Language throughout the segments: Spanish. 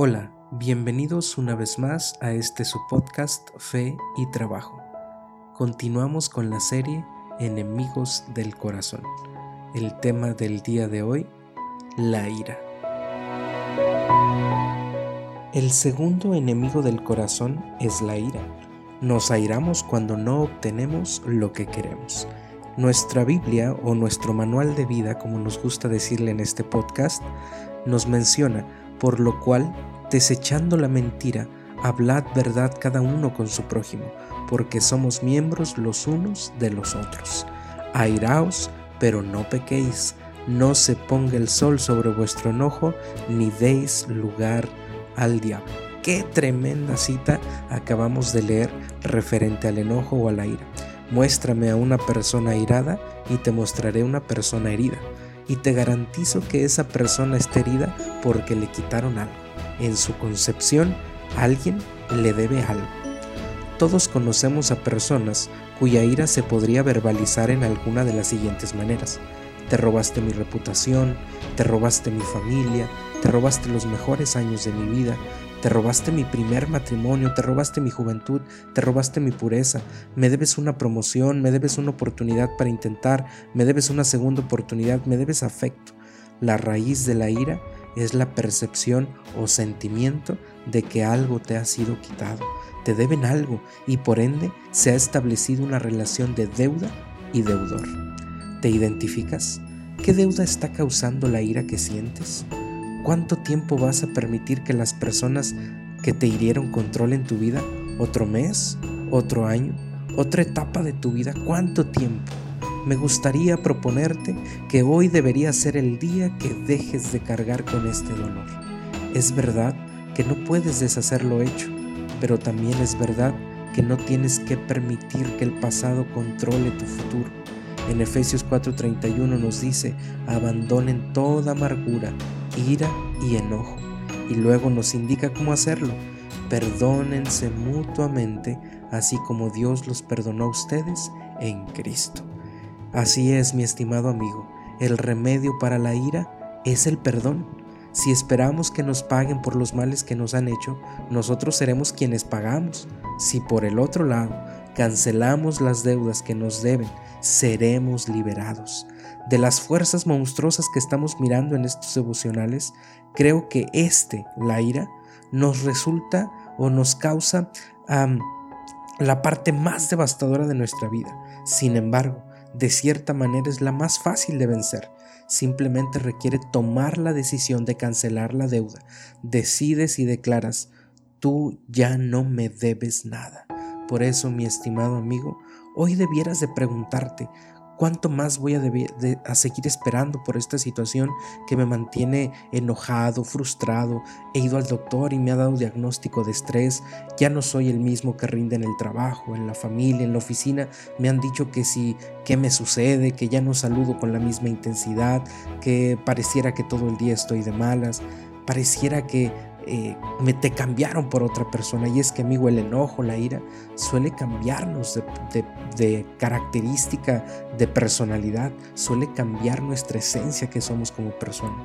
Hola, bienvenidos una vez más a este su podcast Fe y Trabajo. Continuamos con la serie Enemigos del Corazón. El tema del día de hoy, la ira. El segundo enemigo del corazón es la ira. Nos airamos cuando no obtenemos lo que queremos. Nuestra Biblia o nuestro manual de vida, como nos gusta decirle en este podcast, nos menciona, por lo cual, desechando la mentira, hablad verdad cada uno con su prójimo, porque somos miembros los unos de los otros. Airaos, pero no pequéis, no se ponga el sol sobre vuestro enojo, ni deis lugar al diablo. Qué tremenda cita acabamos de leer referente al enojo o a la ira. Muéstrame a una persona irada y te mostraré una persona herida. Y te garantizo que esa persona está herida porque le quitaron algo. En su concepción, alguien le debe algo. Todos conocemos a personas cuya ira se podría verbalizar en alguna de las siguientes maneras. Te robaste mi reputación, te robaste mi familia, te robaste los mejores años de mi vida, te robaste mi primer matrimonio, te robaste mi juventud, te robaste mi pureza, me debes una promoción, me debes una oportunidad para intentar, me debes una segunda oportunidad, me debes afecto. La raíz de la ira es la percepción o sentimiento de que algo te ha sido quitado, te deben algo y por ende se ha establecido una relación de deuda y deudor. ¿Te identificas? ¿Qué deuda está causando la ira que sientes? ¿Cuánto tiempo vas a permitir que las personas que te hirieron controlen tu vida? ¿Otro mes? ¿Otro año? ¿Otra etapa de tu vida? ¿Cuánto tiempo? Me gustaría proponerte que hoy debería ser el día que dejes de cargar con este dolor. Es verdad que no puedes deshacer lo hecho, pero también es verdad que no tienes que permitir que el pasado controle tu futuro. En Efesios 4:31 nos dice, abandonen toda amargura, ira y enojo. Y luego nos indica cómo hacerlo. Perdónense mutuamente, así como Dios los perdonó a ustedes en Cristo. Así es, mi estimado amigo, el remedio para la ira es el perdón. Si esperamos que nos paguen por los males que nos han hecho, nosotros seremos quienes pagamos. Si por el otro lado cancelamos las deudas que nos deben, seremos liberados de las fuerzas monstruosas que estamos mirando en estos devocionales, creo que este, la ira, nos resulta o nos causa la parte más devastadora de nuestra vida. Sin embargo, de cierta manera es la más fácil de vencer. Simplemente requiere tomar la decisión de cancelar la deuda. Decides y declaras, tú ya no me debes nada. Por eso, mi estimado amigo, hoy debieras de preguntarte, ¿Cuánto más voy a, seguir esperando por esta situación que me mantiene enojado, frustrado? He ido al doctor y me ha dado diagnóstico de estrés. Ya no soy el mismo que rinde en el trabajo, en la familia, en la oficina. Me han dicho que si, ¿qué me sucede? Que ya no saludo con la misma intensidad, que pareciera que todo el día estoy de malas. Pareciera que eh, me te cambiaron por otra persona. Y es que, amigo, el enojo, la ira, suele cambiarnos de, característica, de personalidad, suele cambiar nuestra esencia que somos como persona.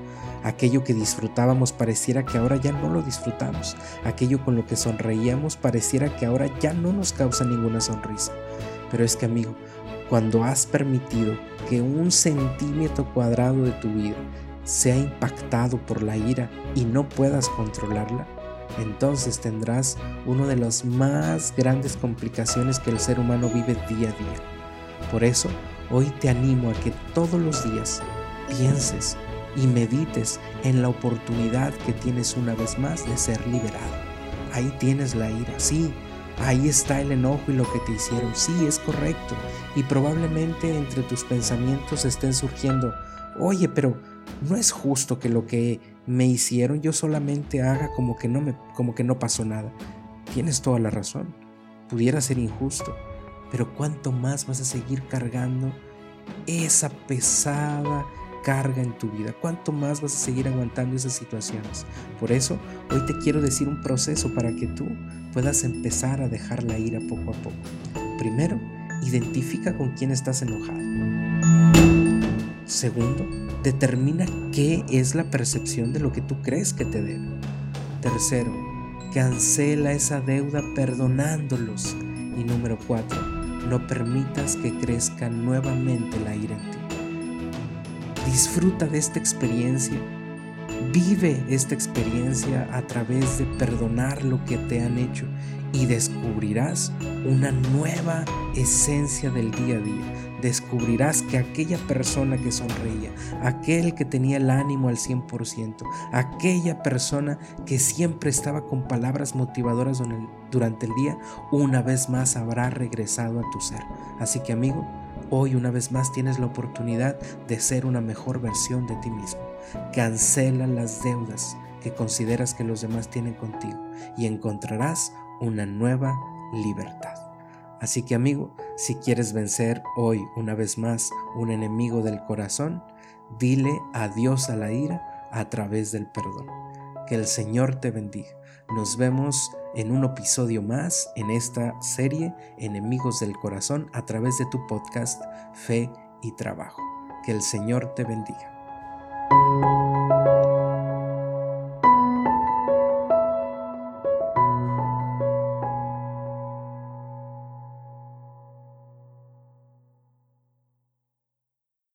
Aquello que disfrutábamos pareciera que ahora ya no lo disfrutamos. Aquello con lo que sonreíamos pareciera que ahora ya no nos causa ninguna sonrisa. Pero es que, amigo, cuando has permitido que un centímetro cuadrado de tu vida sea impactado por la ira y no puedas controlarla, entonces tendrás una de las más grandes complicaciones que el ser humano vive día a día. Por eso, hoy te animo a que todos los días pienses y medites en la oportunidad que tienes una vez más de ser liberado. Ahí tienes la ira, sí, ahí está el enojo y lo que te hicieron, sí, es correcto. Y probablemente entre tus pensamientos estén surgiendo, oye, pero no es justo que lo que me hicieron yo solamente haga como que no me como que no pasó nada. Tienes toda la razón. Pudiera ser injusto, pero cuánto más vas a seguir cargando esa pesada carga en tu vida, cuánto más vas a seguir aguantando esas situaciones. Por eso, hoy te quiero decir un proceso para que tú puedas empezar a dejar la ira poco a poco. Primero, identifica con quién estás enojado. Segundo, determina qué es la percepción de lo que tú crees que te debe. Tercero, cancela esa deuda perdonándolos. Y número cuatro, no permitas que crezca nuevamente la ira en ti. Disfruta de esta experiencia. Vive esta experiencia a través de perdonar lo que te han hecho y descubrirás una nueva esencia del día a día. Descubrirás que aquella persona que sonreía, aquel que tenía el ánimo al 100%, aquella persona que siempre estaba con palabras motivadoras durante el día, una vez más habrá regresado a tu ser. Así que amigo, hoy una vez más tienes la oportunidad de ser una mejor versión de ti mismo. Cancela las deudas que consideras que los demás tienen contigo y encontrarás una nueva libertad. Así que amigo, si quieres vencer hoy una vez más un enemigo del corazón, dile adiós a la ira a través del perdón. Que el Señor te bendiga. Nos vemos en un episodio más en esta serie Enemigos del Corazón a través de tu podcast Fe y Trabajo. Que el Señor te bendiga.